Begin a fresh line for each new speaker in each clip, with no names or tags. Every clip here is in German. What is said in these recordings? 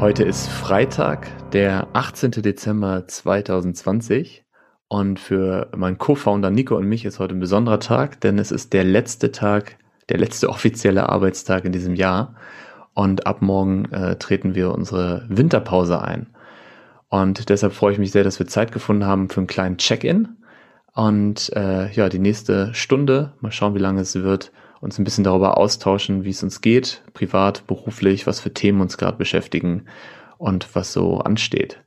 Heute ist Freitag, der 18. Dezember 2020 und für meinen Co-Founder Nico und mich ist heute ein besonderer Tag, denn es ist der letzte Tag, der letzte offizielle Arbeitstag in diesem Jahr und ab morgen äh, treten wir unsere Winterpause ein. Und deshalb freue ich mich sehr, dass wir Zeit gefunden haben für einen kleinen Check-in und äh, ja, die nächste Stunde, mal schauen, wie lange es wird, uns ein bisschen darüber austauschen, wie es uns geht, privat, beruflich, was für Themen uns gerade beschäftigen und was so ansteht.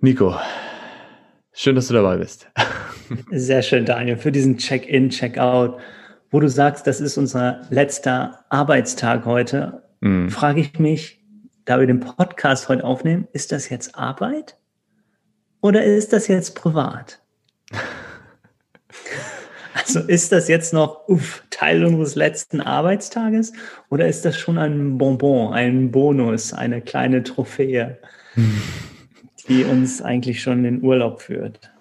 Nico, schön, dass du dabei bist.
Sehr schön, Daniel, für diesen Check-in, Check-out, wo du sagst, das ist unser letzter Arbeitstag heute. Mm. Frage ich mich, da wir den Podcast heute aufnehmen, ist das jetzt Arbeit oder ist das jetzt privat? Also ist das jetzt noch uff, Teil unseres letzten Arbeitstages oder ist das schon ein Bonbon, ein Bonus, eine kleine Trophäe, die uns eigentlich schon in den Urlaub führt?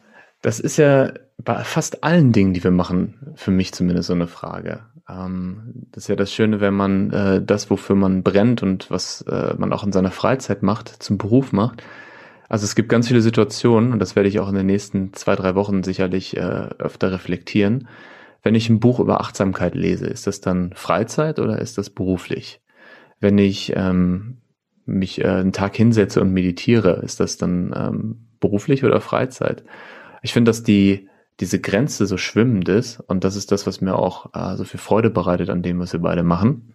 Das ist ja bei fast allen Dingen, die wir machen, für mich zumindest so eine Frage. Ähm, das ist ja das Schöne, wenn man äh, das, wofür man brennt und was äh, man auch in seiner Freizeit macht, zum Beruf macht, also es gibt ganz viele Situationen, und das werde ich auch in den nächsten zwei, drei Wochen sicherlich äh, öfter reflektieren. Wenn ich ein Buch über Achtsamkeit lese, ist das dann Freizeit oder ist das beruflich? Wenn ich ähm, mich äh, einen Tag hinsetze und meditiere, ist das dann ähm, beruflich oder Freizeit? Ich finde, dass die diese Grenze so schwimmend ist und das ist das, was mir auch äh, so viel Freude bereitet an dem, was wir beide machen.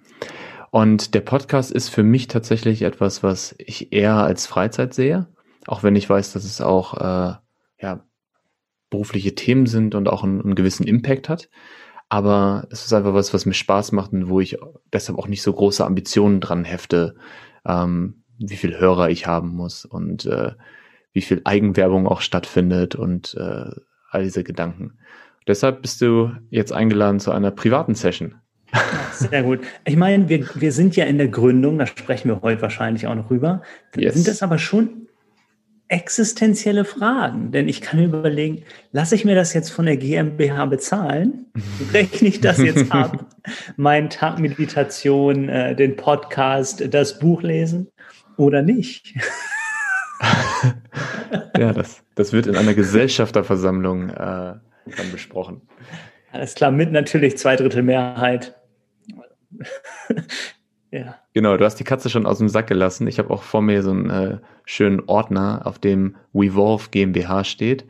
Und der Podcast ist für mich tatsächlich etwas, was ich eher als Freizeit sehe auch wenn ich weiß, dass es auch äh, ja, berufliche Themen sind und auch einen, einen gewissen Impact hat. Aber es ist einfach was, was mir Spaß macht und wo ich deshalb auch nicht so große Ambitionen dran hefte, ähm, wie viel Hörer ich haben muss und äh, wie viel Eigenwerbung auch stattfindet und äh, all diese Gedanken. Deshalb bist du jetzt eingeladen zu einer privaten Session.
Sehr gut. Ich meine, wir, wir sind ja in der Gründung, da sprechen wir heute wahrscheinlich auch noch rüber. Yes. Sind das aber schon existenzielle Fragen. Denn ich kann mir überlegen, lasse ich mir das jetzt von der GmbH bezahlen? Rechne ich das jetzt ab? Mein Tag Meditation, äh, den Podcast, das Buch lesen oder nicht?
ja, das, das wird in einer Gesellschafterversammlung äh, dann besprochen.
Alles klar, mit natürlich zwei Drittel Mehrheit.
Ja. Genau, du hast die Katze schon aus dem Sack gelassen. Ich habe auch vor mir so einen äh, schönen Ordner, auf dem WeVolve GmbH steht.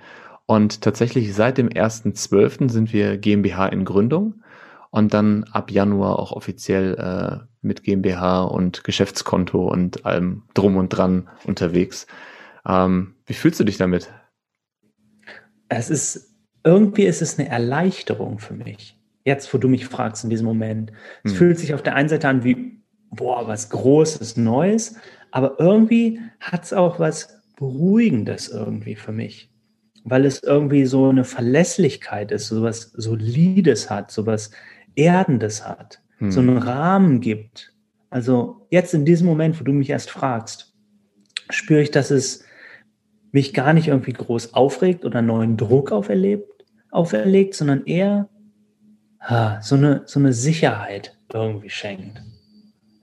Und tatsächlich seit dem 1.12. sind wir GmbH in Gründung und dann ab Januar auch offiziell äh, mit GmbH und Geschäftskonto und allem drum und dran unterwegs. Ähm, wie fühlst du dich damit?
Es ist, irgendwie ist es eine Erleichterung für mich. Jetzt, wo du mich fragst in diesem Moment. Es hm. fühlt sich auf der einen Seite an wie boah, was Großes, Neues, aber irgendwie hat es auch was Beruhigendes irgendwie für mich, weil es irgendwie so eine Verlässlichkeit ist, so was Solides hat, so was Erdendes hat, hm. so einen Rahmen gibt. Also jetzt in diesem Moment, wo du mich erst fragst, spüre ich, dass es mich gar nicht irgendwie groß aufregt oder neuen Druck auferlebt, auferlegt, sondern eher ha, so, eine, so eine Sicherheit irgendwie schenkt.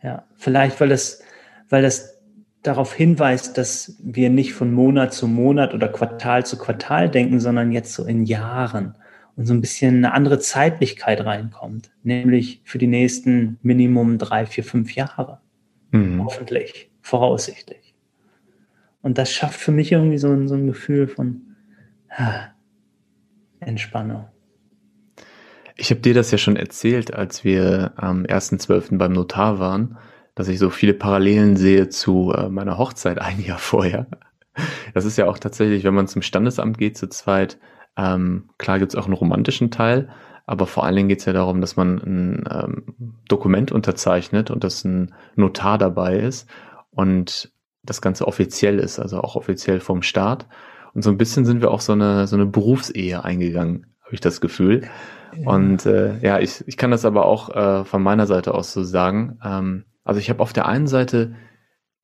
Ja, vielleicht, weil das, weil das darauf hinweist, dass wir nicht von Monat zu Monat oder Quartal zu Quartal denken, sondern jetzt so in Jahren und so ein bisschen eine andere Zeitlichkeit reinkommt, nämlich für die nächsten Minimum drei, vier, fünf Jahre. Mhm. Hoffentlich, voraussichtlich. Und das schafft für mich irgendwie so ein, so ein Gefühl von ah, Entspannung.
Ich habe dir das ja schon erzählt, als wir am 1.12. beim Notar waren, dass ich so viele Parallelen sehe zu äh, meiner Hochzeit ein Jahr vorher. Das ist ja auch tatsächlich, wenn man zum Standesamt geht zu zweit, ähm, klar gibt's auch einen romantischen Teil, aber vor allen Dingen geht's ja darum, dass man ein ähm, Dokument unterzeichnet und dass ein Notar dabei ist und das Ganze offiziell ist, also auch offiziell vom Staat. Und so ein bisschen sind wir auch so eine, so eine Berufsehe eingegangen, habe ich das Gefühl. Und äh, ja, ich, ich kann das aber auch äh, von meiner Seite aus so sagen. Ähm, also ich habe auf der einen Seite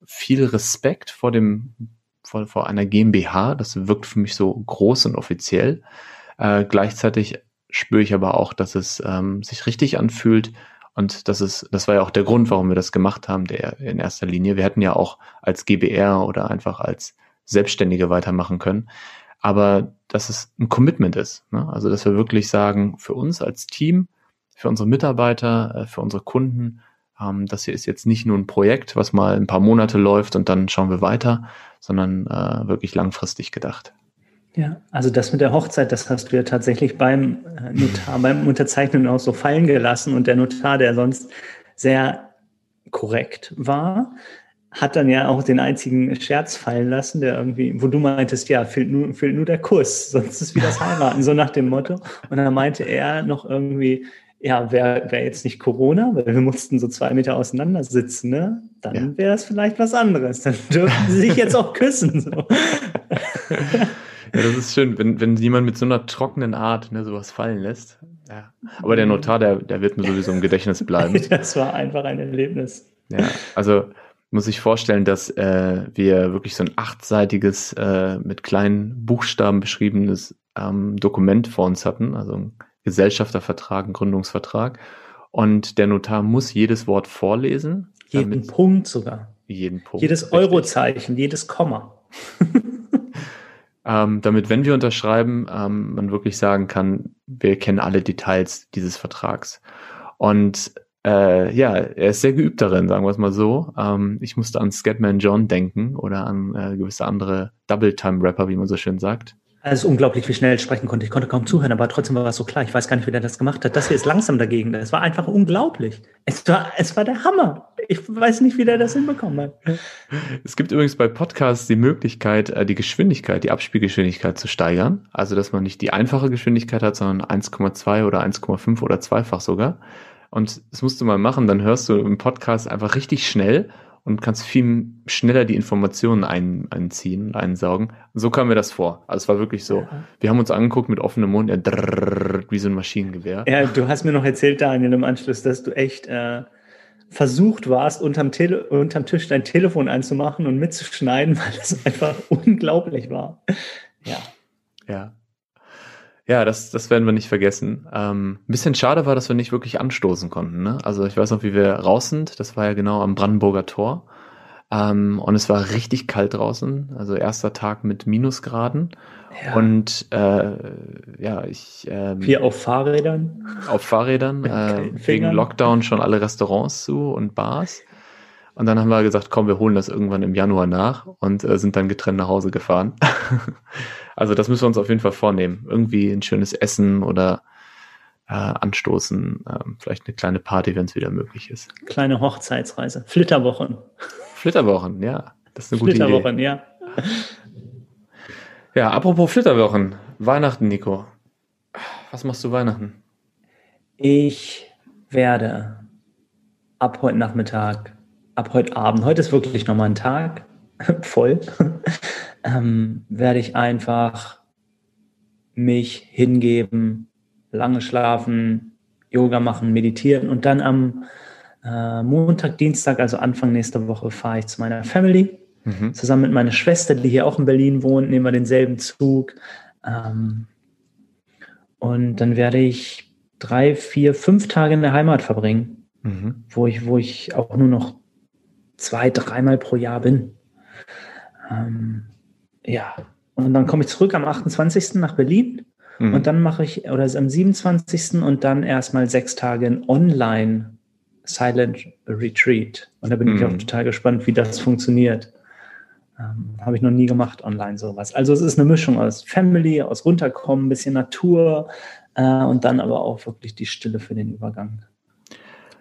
viel Respekt vor dem vor, vor einer GmbH. Das wirkt für mich so groß und offiziell. Äh, gleichzeitig spüre ich aber auch, dass es ähm, sich richtig anfühlt Und das ist, das war ja auch der Grund, warum wir das gemacht haben, der in erster Linie. Wir hätten ja auch als GBR oder einfach als Selbstständige weitermachen können. Aber dass es ein Commitment ist. Ne? Also, dass wir wirklich sagen, für uns als Team, für unsere Mitarbeiter, äh, für unsere Kunden, ähm, das hier ist jetzt nicht nur ein Projekt, was mal ein paar Monate läuft und dann schauen wir weiter, sondern äh, wirklich langfristig gedacht.
Ja, also das mit der Hochzeit, das hast du ja tatsächlich beim äh, Notar, beim Unterzeichnen auch so fallen gelassen und der Notar, der sonst sehr korrekt war, hat dann ja auch den einzigen Scherz fallen lassen, der irgendwie, wo du meintest, ja, fehlt nur, fehlt nur der Kuss, sonst ist wie das Heiraten, so nach dem Motto. Und dann meinte er noch irgendwie, ja, wäre wär jetzt nicht Corona, weil wir mussten so zwei Meter auseinander sitzen, ne? Dann ja. wäre es vielleicht was anderes. Dann dürften sie sich jetzt auch küssen. So.
Ja, das ist schön, wenn, wenn jemand mit so einer trockenen Art ne, sowas fallen lässt. Ja. Aber der Notar, der, der wird mir sowieso im Gedächtnis bleiben.
das war einfach ein Erlebnis.
Ja, also muss ich vorstellen, dass äh, wir wirklich so ein achtseitiges, äh, mit kleinen Buchstaben beschriebenes ähm, Dokument vor uns hatten, also ein Gesellschaftervertrag, ein Gründungsvertrag. Und der Notar muss jedes Wort vorlesen.
Jeden Punkt sogar.
Jeden Punkt.
Jedes Eurozeichen, jedes Komma.
ähm, damit, wenn wir unterschreiben, ähm, man wirklich sagen kann, wir kennen alle Details dieses Vertrags. Und äh, ja, er ist sehr geübt darin, sagen wir es mal so. Ähm, ich musste an Scatman John denken oder an äh, gewisse andere Double-Time-Rapper, wie man so schön sagt.
Also unglaublich, wie schnell ich sprechen konnte. Ich konnte kaum zuhören, aber trotzdem war es so klar. Ich weiß gar nicht, wie der das gemacht hat. Das hier ist langsam dagegen. Das war einfach unglaublich. Es war, es war der Hammer. Ich weiß nicht, wie der das hinbekommen hat.
Es gibt übrigens bei Podcasts die Möglichkeit, äh, die Geschwindigkeit, die Abspielgeschwindigkeit zu steigern. Also, dass man nicht die einfache Geschwindigkeit hat, sondern 1,2 oder 1,5 oder zweifach sogar. Und das musst du mal machen, dann hörst du im Podcast einfach richtig schnell und kannst viel schneller die Informationen ein, einziehen und einsaugen. Und so kam mir das vor. Also es war wirklich so. Ja. Wir haben uns angeguckt mit offenem Mund, ja, drrr, wie so ein Maschinengewehr.
Ja, du hast mir noch erzählt, Daniel, im Anschluss, dass du echt äh, versucht warst, unterm, Tele unterm Tisch dein Telefon einzumachen und mitzuschneiden, weil das einfach unglaublich war. Ja.
Ja. Ja, das, das werden wir nicht vergessen. Ähm, ein bisschen schade war, dass wir nicht wirklich anstoßen konnten. Ne? Also ich weiß noch, wie wir raus sind. Das war ja genau am Brandenburger Tor. Ähm, und es war richtig kalt draußen. Also erster Tag mit Minusgraden. Ja. Und äh, ja, ich.
Ähm, Wie auf Fahrrädern?
Auf Fahrrädern. Äh, wegen Lockdown schon alle Restaurants zu und Bars. Und dann haben wir gesagt, komm, wir holen das irgendwann im Januar nach und äh, sind dann getrennt nach Hause gefahren. Also das müssen wir uns auf jeden Fall vornehmen. Irgendwie ein schönes Essen oder äh, anstoßen, äh, vielleicht eine kleine Party, wenn es wieder möglich ist.
Kleine Hochzeitsreise, Flitterwochen.
Flitterwochen, ja, das ist eine gute
Flitterwochen,
Idee. Flitterwochen, ja. Ja, apropos Flitterwochen, Weihnachten, Nico. Was machst du Weihnachten?
Ich werde ab heute Nachmittag, ab heute Abend, heute ist wirklich nochmal ein Tag, voll, ähm, werde ich einfach mich hingeben, lange schlafen, Yoga machen, meditieren und dann am äh, Montag, Dienstag, also Anfang nächster Woche, fahre ich zu meiner Family. Mhm. Zusammen mit meiner Schwester, die hier auch in Berlin wohnt, nehmen wir denselben Zug. Ähm, und dann werde ich drei, vier, fünf Tage in der Heimat verbringen, mhm. wo, ich, wo ich auch nur noch zwei, dreimal pro Jahr bin. Ähm, ja, und dann komme ich zurück am 28. nach Berlin mhm. und dann mache ich, oder am 27. und dann erstmal sechs Tage in Online Silent Retreat. Und da bin mhm. ich auch mhm. total gespannt, wie das funktioniert. Ähm, Habe ich noch nie gemacht online sowas. Also es ist eine Mischung aus Family, aus Runterkommen, ein bisschen Natur äh, und dann aber auch wirklich die Stille für den Übergang.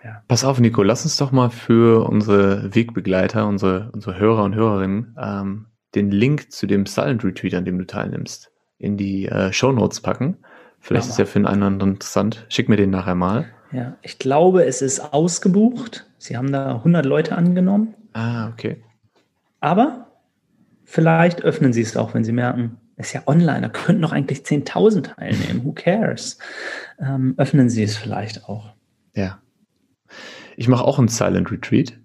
Ja. Pass auf, Nico, lass uns doch mal für unsere Wegbegleiter, unsere, unsere Hörer und Hörerinnen ähm, den Link zu dem Silent Retreat, an dem du teilnimmst, in die äh, Show Notes packen. Vielleicht ja, ist ja für einen anderen interessant. Schick mir den nachher mal.
Ja, ich glaube, es ist ausgebucht. Sie haben da 100 Leute angenommen.
Ah, okay.
Aber vielleicht öffnen sie es auch, wenn sie merken, es ist ja online, da könnten doch eigentlich 10.000 teilnehmen. Who cares? Ähm, öffnen sie es vielleicht auch.
Ja. Ich mache auch ein Silent Retreat.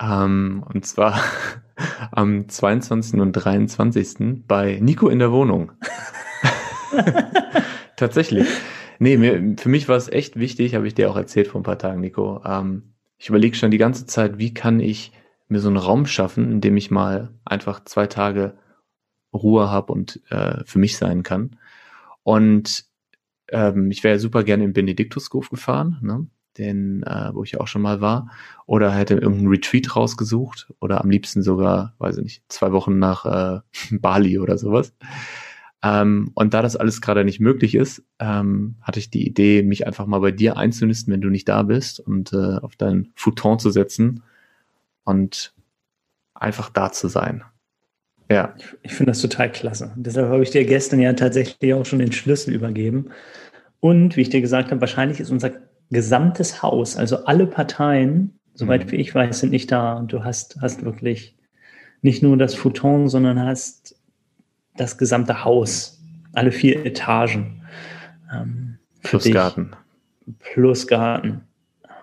Ähm, und zwar am 22. und 23. bei Nico in der Wohnung. Tatsächlich. Nee, mir, für mich war es echt wichtig, habe ich dir auch erzählt vor ein paar Tagen, Nico. Ähm, ich überlege schon die ganze Zeit, wie kann ich mir so einen Raum schaffen, in dem ich mal einfach zwei Tage Ruhe habe und äh, für mich sein kann. Und ähm, ich wäre super gerne im Benediktushof gefahren, ne? Den, äh, wo ich auch schon mal war, oder hätte irgendeinen Retreat rausgesucht oder am liebsten sogar, weiß ich nicht, zwei Wochen nach äh, Bali oder sowas. Ähm, und da das alles gerade nicht möglich ist, ähm, hatte ich die Idee, mich einfach mal bei dir einzunisten, wenn du nicht da bist und äh, auf dein Futon zu setzen und einfach da zu sein.
Ja. Ich, ich finde das total klasse. Deshalb habe ich dir gestern ja tatsächlich auch schon den Schlüssel übergeben. Und wie ich dir gesagt habe, wahrscheinlich ist unser gesamtes Haus, also alle Parteien, soweit mhm. wie ich weiß, sind nicht da. Und du hast, hast wirklich nicht nur das Futon, sondern hast das gesamte Haus, alle vier Etagen.
Ähm, plus dich, Garten.
Plus Garten.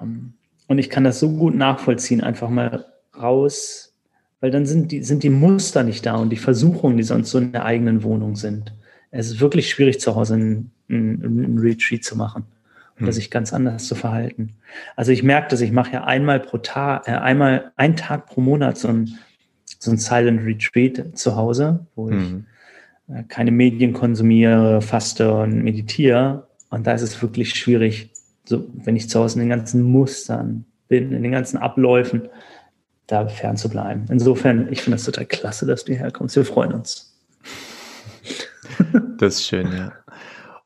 Ähm, und ich kann das so gut nachvollziehen, einfach mal raus, weil dann sind die, sind die Muster nicht da und die Versuchungen, die sonst so in der eigenen Wohnung sind. Es ist wirklich schwierig, zu Hause einen, einen Retreat zu machen oder hm. sich ganz anders zu verhalten. Also ich merke dass ich mache ja einmal pro Tag, äh, einmal einen Tag pro Monat so ein, so ein Silent Retreat zu Hause, wo ich hm. äh, keine Medien konsumiere, faste und meditiere. Und da ist es wirklich schwierig, so wenn ich zu Hause in den ganzen Mustern bin, in den ganzen Abläufen, da fern zu bleiben. Insofern, ich finde das total klasse, dass du hierher kommst. Wir freuen uns.
Das ist schön, ja.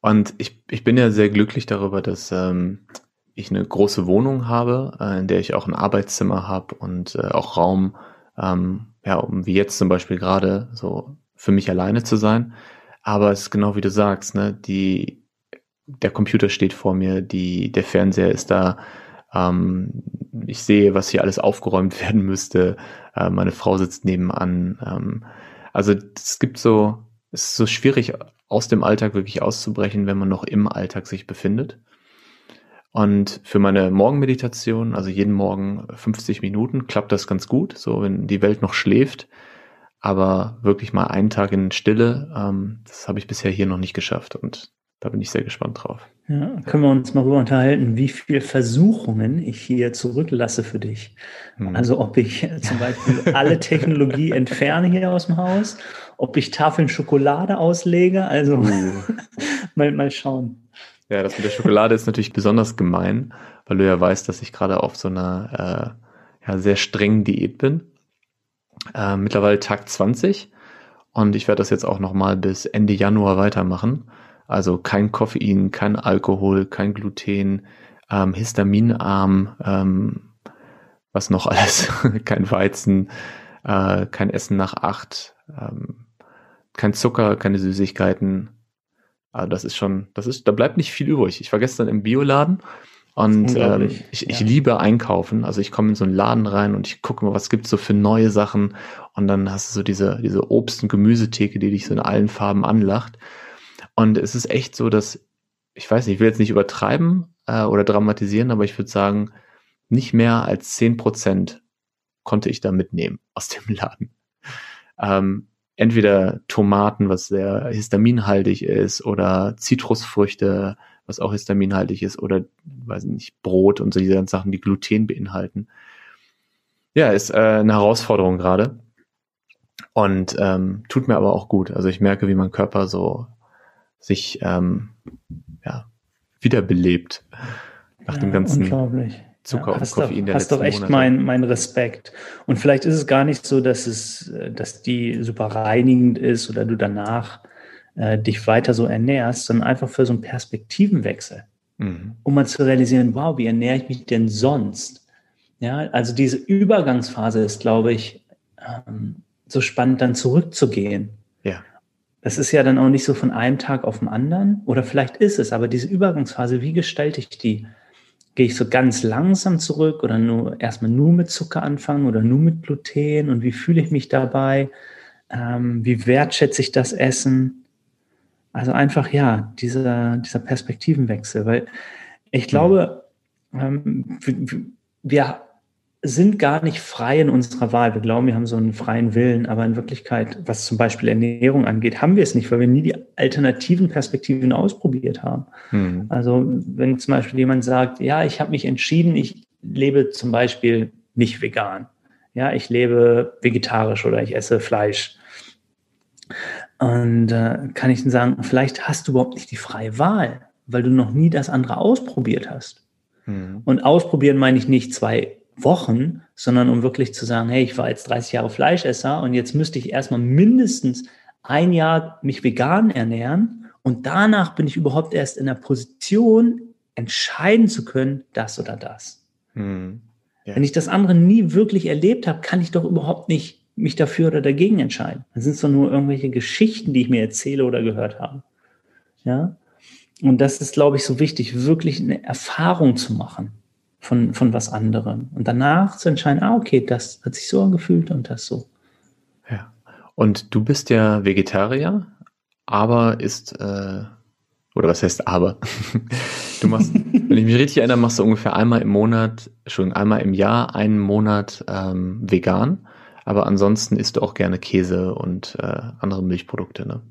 Und ich, ich bin ja sehr glücklich darüber, dass ähm, ich eine große Wohnung habe, äh, in der ich auch ein Arbeitszimmer habe und äh, auch Raum, ähm, ja, um wie jetzt zum Beispiel gerade so für mich alleine zu sein. Aber es ist genau wie du sagst, ne, die, der Computer steht vor mir, die, der Fernseher ist da, ähm, ich sehe, was hier alles aufgeräumt werden müsste, äh, meine Frau sitzt nebenan. Ähm, also es gibt so, es ist so schwierig, aus dem Alltag wirklich auszubrechen, wenn man noch im Alltag sich befindet. Und für meine Morgenmeditation, also jeden Morgen 50 Minuten, klappt das ganz gut, so wenn die Welt noch schläft. Aber wirklich mal einen Tag in Stille, ähm, das habe ich bisher hier noch nicht geschafft und da bin ich sehr gespannt drauf.
Ja, können wir uns mal darüber unterhalten, wie viele Versuchungen ich hier zurücklasse für dich. Hm. Also ob ich zum Beispiel alle Technologie entferne hier aus dem Haus ob ich Tafeln Schokolade auslege. Also uh. mal, mal schauen.
Ja, das mit der Schokolade ist natürlich besonders gemein, weil du ja weißt, dass ich gerade auf so einer äh, ja, sehr strengen Diät bin. Äh, mittlerweile Tag 20 und ich werde das jetzt auch nochmal bis Ende Januar weitermachen. Also kein Koffein, kein Alkohol, kein Gluten, ähm, histaminarm, ähm, was noch alles, kein Weizen, äh, kein Essen nach acht, ähm, kein Zucker, keine Süßigkeiten. Also das ist schon, das ist, da bleibt nicht viel übrig. Ich war gestern im Bioladen und ähm, ich, ich liebe einkaufen. Also ich komme in so einen Laden rein und ich gucke mal, was gibt's so für neue Sachen. Und dann hast du so diese, diese Obst- und Gemüsetheke, die dich so in allen Farben anlacht. Und es ist echt so, dass, ich weiß nicht, ich will jetzt nicht übertreiben äh, oder dramatisieren, aber ich würde sagen, nicht mehr als zehn Prozent konnte ich da mitnehmen aus dem Laden. Ähm, entweder Tomaten, was sehr histaminhaltig ist, oder Zitrusfrüchte, was auch histaminhaltig ist, oder weiß nicht, Brot und so diese ganzen Sachen, die Gluten beinhalten. Ja, ist äh, eine Herausforderung gerade. Und ähm, tut mir aber auch gut. Also ich merke, wie mein Körper so sich ähm, ja, wiederbelebt nach ja, dem ganzen
unglaublich. Zucker ja, und Koffein der hast doch echt mein, mein Respekt. Und vielleicht ist es gar nicht so, dass es, dass die super reinigend ist oder du danach äh, dich weiter so ernährst, sondern einfach für so einen Perspektivenwechsel. Mhm. Um mal zu realisieren, wow, wie ernähre ich mich denn sonst? Ja, also diese Übergangsphase ist, glaube ich, ähm, so spannend, dann zurückzugehen.
Ja.
Das ist ja dann auch nicht so von einem Tag auf den anderen. Oder vielleicht ist es, aber diese Übergangsphase, wie gestalte ich die? gehe ich so ganz langsam zurück oder nur erstmal nur mit Zucker anfangen oder nur mit Gluten und wie fühle ich mich dabei? Ähm, wie wertschätze ich das Essen? Also einfach ja, dieser, dieser Perspektivenwechsel, weil ich glaube, ähm, wir, sind gar nicht frei in unserer Wahl. Wir glauben, wir haben so einen freien Willen, aber in Wirklichkeit, was zum Beispiel Ernährung angeht, haben wir es nicht, weil wir nie die alternativen Perspektiven ausprobiert haben. Mhm. Also wenn zum Beispiel jemand sagt, ja, ich habe mich entschieden, ich lebe zum Beispiel nicht vegan. Ja, ich lebe vegetarisch oder ich esse Fleisch. Und äh, kann ich dann sagen, vielleicht hast du überhaupt nicht die freie Wahl, weil du noch nie das andere ausprobiert hast. Mhm. Und ausprobieren meine ich nicht zwei Wochen, sondern um wirklich zu sagen, hey, ich war jetzt 30 Jahre Fleischesser und jetzt müsste ich erstmal mindestens ein Jahr mich vegan ernähren und danach bin ich überhaupt erst in der Position, entscheiden zu können, das oder das. Hm. Ja. Wenn ich das andere nie wirklich erlebt habe, kann ich doch überhaupt nicht mich dafür oder dagegen entscheiden. Das sind so nur irgendwelche Geschichten, die ich mir erzähle oder gehört habe. Ja. Und das ist, glaube ich, so wichtig, wirklich eine Erfahrung zu machen von, von was anderem. Und danach zu entscheiden, ah, okay, das hat sich so angefühlt und das so.
Ja. Und du bist ja Vegetarier, aber ist, äh, oder was heißt aber? du machst, wenn ich mich richtig erinnere, machst du ungefähr einmal im Monat, schon einmal im Jahr einen Monat ähm, vegan. Aber ansonsten isst du auch gerne Käse und äh, andere Milchprodukte, ne?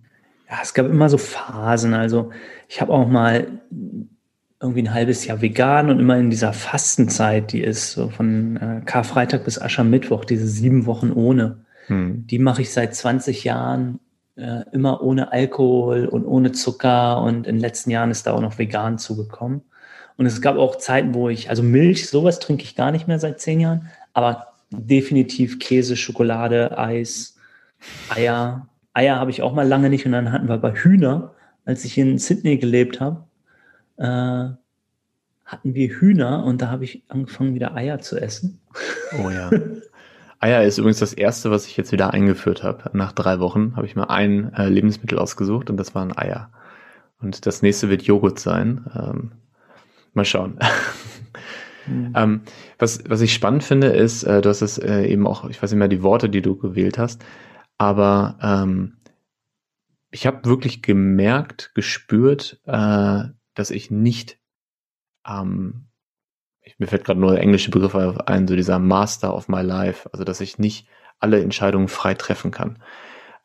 Ja, es gab immer so Phasen. Also ich habe auch mal irgendwie ein halbes Jahr vegan und immer in dieser Fastenzeit, die ist so von äh, Karfreitag bis Aschermittwoch, diese sieben Wochen ohne. Hm. Die mache ich seit 20 Jahren äh, immer ohne Alkohol und ohne Zucker und in den letzten Jahren ist da auch noch vegan zugekommen. Und es gab auch Zeiten, wo ich, also Milch, sowas trinke ich gar nicht mehr seit zehn Jahren, aber definitiv Käse, Schokolade, Eis, Eier. Eier habe ich auch mal lange nicht und dann hatten wir bei Hühner, als ich in Sydney gelebt habe, äh, hatten wir Hühner und da habe ich angefangen, wieder Eier zu essen.
Oh ja. Eier ist übrigens das erste, was ich jetzt wieder eingeführt habe. Nach drei Wochen habe ich mir ein äh, Lebensmittel ausgesucht und das waren Eier. Und das nächste wird Joghurt sein. Ähm, mal schauen. Mhm. ähm, was, was ich spannend finde, ist, äh, du hast es äh, eben auch, ich weiß nicht mehr die Worte, die du gewählt hast, aber ähm, ich habe wirklich gemerkt, gespürt, äh, dass ich nicht, ähm, mir fällt gerade nur englische Begriffe ein, so dieser Master of my life, also dass ich nicht alle Entscheidungen frei treffen kann.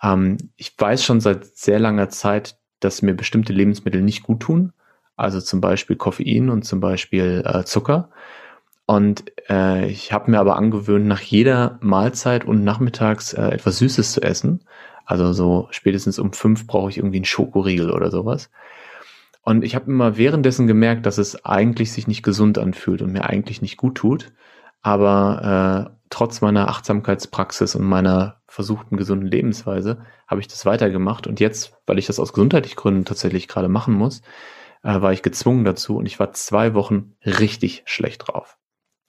Ähm, ich weiß schon seit sehr langer Zeit, dass mir bestimmte Lebensmittel nicht gut tun, also zum Beispiel Koffein und zum Beispiel äh, Zucker. Und äh, ich habe mir aber angewöhnt, nach jeder Mahlzeit und nachmittags äh, etwas Süßes zu essen. Also so spätestens um fünf brauche ich irgendwie einen Schokoriegel oder sowas. Und ich habe immer währenddessen gemerkt, dass es eigentlich sich nicht gesund anfühlt und mir eigentlich nicht gut tut. Aber äh, trotz meiner Achtsamkeitspraxis und meiner versuchten gesunden Lebensweise habe ich das weitergemacht. Und jetzt, weil ich das aus gesundheitlichen Gründen tatsächlich gerade machen muss, äh, war ich gezwungen dazu und ich war zwei Wochen richtig schlecht drauf.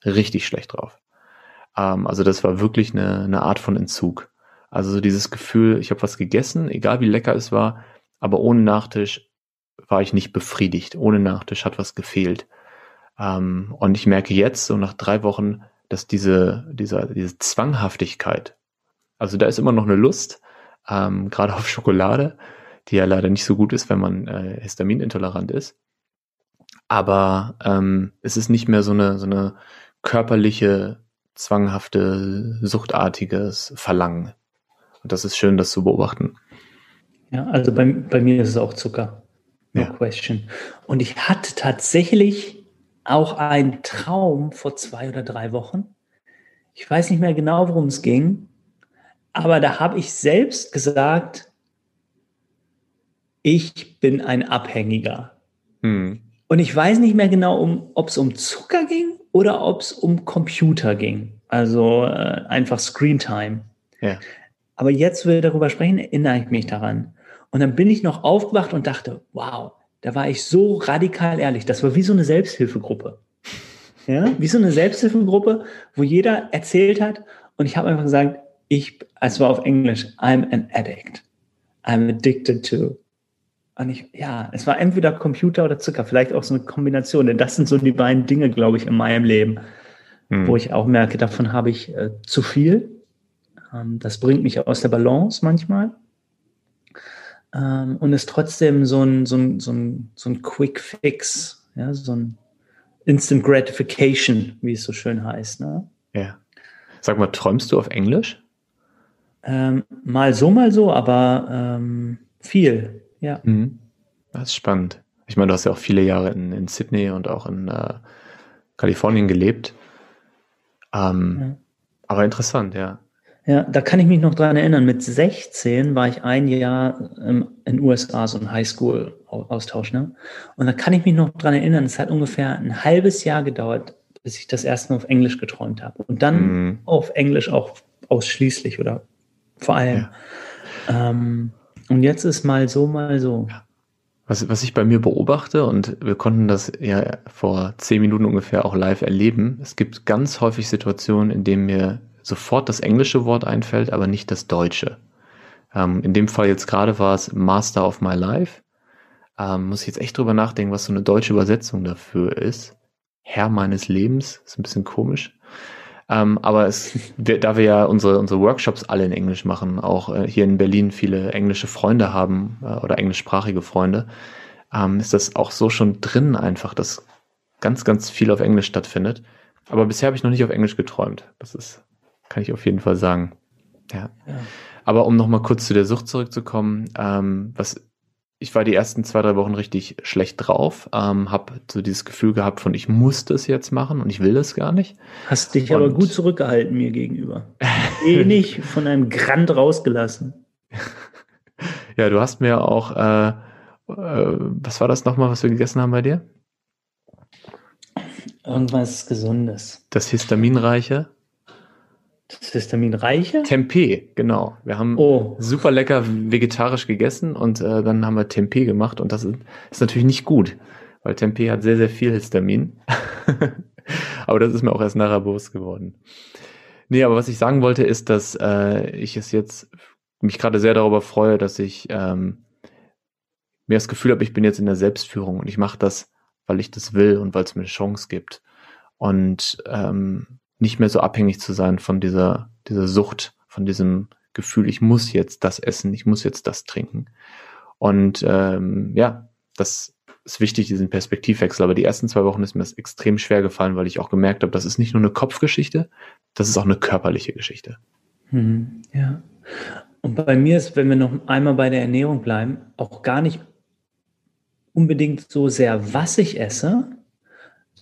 Richtig schlecht drauf. Ähm, also das war wirklich eine, eine Art von Entzug. Also so dieses Gefühl, ich habe was gegessen, egal wie lecker es war, aber ohne Nachtisch war ich nicht befriedigt. Ohne Nachtisch hat was gefehlt. Ähm, und ich merke jetzt, so nach drei Wochen, dass diese, diese, diese Zwanghaftigkeit, also da ist immer noch eine Lust, ähm, gerade auf Schokolade, die ja leider nicht so gut ist, wenn man äh, histaminintolerant ist. Aber ähm, es ist nicht mehr so eine, so eine körperliche, zwanghafte, suchtartiges Verlangen. Und das ist schön, das zu beobachten.
Ja, also bei, bei mir ist es auch Zucker. No ja. question. Und ich hatte tatsächlich auch einen Traum vor zwei oder drei Wochen. Ich weiß nicht mehr genau, worum es ging, aber da habe ich selbst gesagt, ich bin ein Abhängiger. Hm. Und ich weiß nicht mehr genau, um, ob es um Zucker ging oder ob es um Computer ging. Also äh, einfach Screen Time. Ja. Aber jetzt, wo wir darüber sprechen, erinnere ich mich daran. Und dann bin ich noch aufgewacht und dachte, wow, da war ich so radikal ehrlich. Das war wie so eine Selbsthilfegruppe. Ja, wie so eine Selbsthilfegruppe, wo jeder erzählt hat. Und ich habe einfach gesagt, ich, es war auf Englisch, I'm an addict. I'm addicted to. Und ich, ja, es war entweder Computer oder Zucker, vielleicht auch so eine Kombination. Denn das sind so die beiden Dinge, glaube ich, in meinem Leben, hm. wo ich auch merke, davon habe ich äh, zu viel. Ähm, das bringt mich aus der Balance manchmal ähm, und ist trotzdem so ein, so ein, so ein, so ein Quick Fix, ja, so ein Instant Gratification, wie es so schön heißt. Ne?
Ja. Sag mal, träumst du auf Englisch?
Ähm, mal so, mal so, aber ähm, viel, ja.
Mhm. Das ist spannend. Ich meine, du hast ja auch viele Jahre in, in Sydney und auch in äh, Kalifornien gelebt. Ähm, ja. Aber interessant, ja.
Ja, da kann ich mich noch dran erinnern. Mit 16 war ich ein Jahr ähm, in den USA, so ein Highschool-Austausch. Ne? Und da kann ich mich noch dran erinnern, es hat ungefähr ein halbes Jahr gedauert, bis ich das erste Mal auf Englisch geträumt habe. Und dann mhm. auf Englisch auch ausschließlich oder vor allem. Ja. Ähm, und jetzt ist mal so, mal so.
Was, was ich bei mir beobachte, und wir konnten das ja vor zehn Minuten ungefähr auch live erleben, es gibt ganz häufig Situationen, in denen mir sofort das englische Wort einfällt, aber nicht das deutsche. Ähm, in dem Fall jetzt gerade war es Master of My Life. Ähm, muss ich jetzt echt drüber nachdenken, was so eine deutsche Übersetzung dafür ist. Herr meines Lebens, ist ein bisschen komisch. Ähm, aber es, da wir ja unsere, unsere Workshops alle in Englisch machen, auch äh, hier in Berlin viele englische Freunde haben äh, oder englischsprachige Freunde, ähm, ist das auch so schon drin einfach, dass ganz, ganz viel auf Englisch stattfindet. Aber bisher habe ich noch nicht auf Englisch geträumt. Das ist kann ich auf jeden Fall sagen. Ja. ja. Aber um nochmal kurz zu der Sucht zurückzukommen, ähm, was ich war die ersten zwei, drei Wochen richtig schlecht drauf, ähm, habe so dieses Gefühl gehabt von, ich muss das jetzt machen und ich will das gar nicht.
Hast dich und, aber gut zurückgehalten mir gegenüber. nicht von einem Grand rausgelassen.
ja, du hast mir auch, äh, äh, was war das nochmal, was wir gegessen haben bei dir?
Irgendwas Gesundes.
Das Histaminreiche?
Das Histaminreiche?
Tempeh, genau. Wir haben oh. super lecker vegetarisch gegessen und äh, dann haben wir Tempeh gemacht und das ist, ist natürlich nicht gut, weil Tempeh hat sehr, sehr viel Histamin. aber das ist mir auch erst nachher bewusst geworden. Nee, aber was ich sagen wollte, ist, dass äh, ich es jetzt mich gerade sehr darüber freue, dass ich ähm, mir das Gefühl habe, ich bin jetzt in der Selbstführung und ich mache das, weil ich das will und weil es mir eine Chance gibt. Und ähm, nicht mehr so abhängig zu sein von dieser, dieser Sucht, von diesem Gefühl, ich muss jetzt das essen, ich muss jetzt das trinken. Und ähm, ja, das ist wichtig, diesen Perspektivwechsel. Aber die ersten zwei Wochen ist mir das extrem schwer gefallen, weil ich auch gemerkt habe, das ist nicht nur eine Kopfgeschichte, das ist auch eine körperliche Geschichte.
Hm, ja. Und bei mir ist, wenn wir noch einmal bei der Ernährung bleiben, auch gar nicht unbedingt so sehr, was ich esse,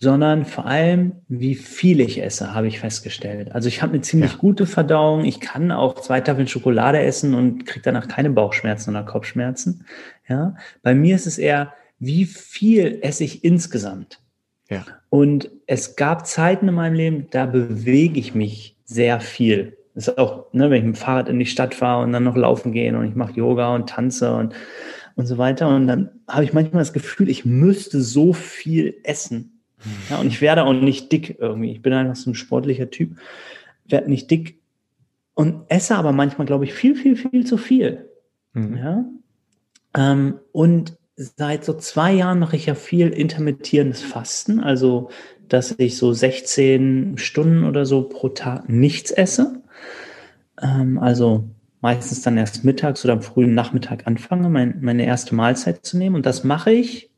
sondern vor allem, wie viel ich esse, habe ich festgestellt. Also ich habe eine ziemlich ja. gute Verdauung. Ich kann auch zwei Tafeln Schokolade essen und kriege danach keine Bauchschmerzen oder Kopfschmerzen. Ja, bei mir ist es eher, wie viel esse ich insgesamt. Ja. Und es gab Zeiten in meinem Leben, da bewege ich mich sehr viel. Das ist auch, ne, wenn ich mit dem Fahrrad in die Stadt fahre und dann noch laufen gehen und ich mache Yoga und tanze und, und so weiter. Und dann habe ich manchmal das Gefühl, ich müsste so viel essen ja, und ich werde auch nicht dick irgendwie. Ich bin einfach so ein sportlicher Typ, werde nicht dick und esse aber manchmal, glaube ich, viel, viel, viel zu viel. Mhm. Ja. Ähm, und seit so zwei Jahren mache ich ja viel intermittierendes Fasten, also dass ich so 16 Stunden oder so pro Tag nichts esse. Ähm, also meistens dann erst mittags oder am frühen Nachmittag anfange, mein, meine erste Mahlzeit zu nehmen. Und das mache ich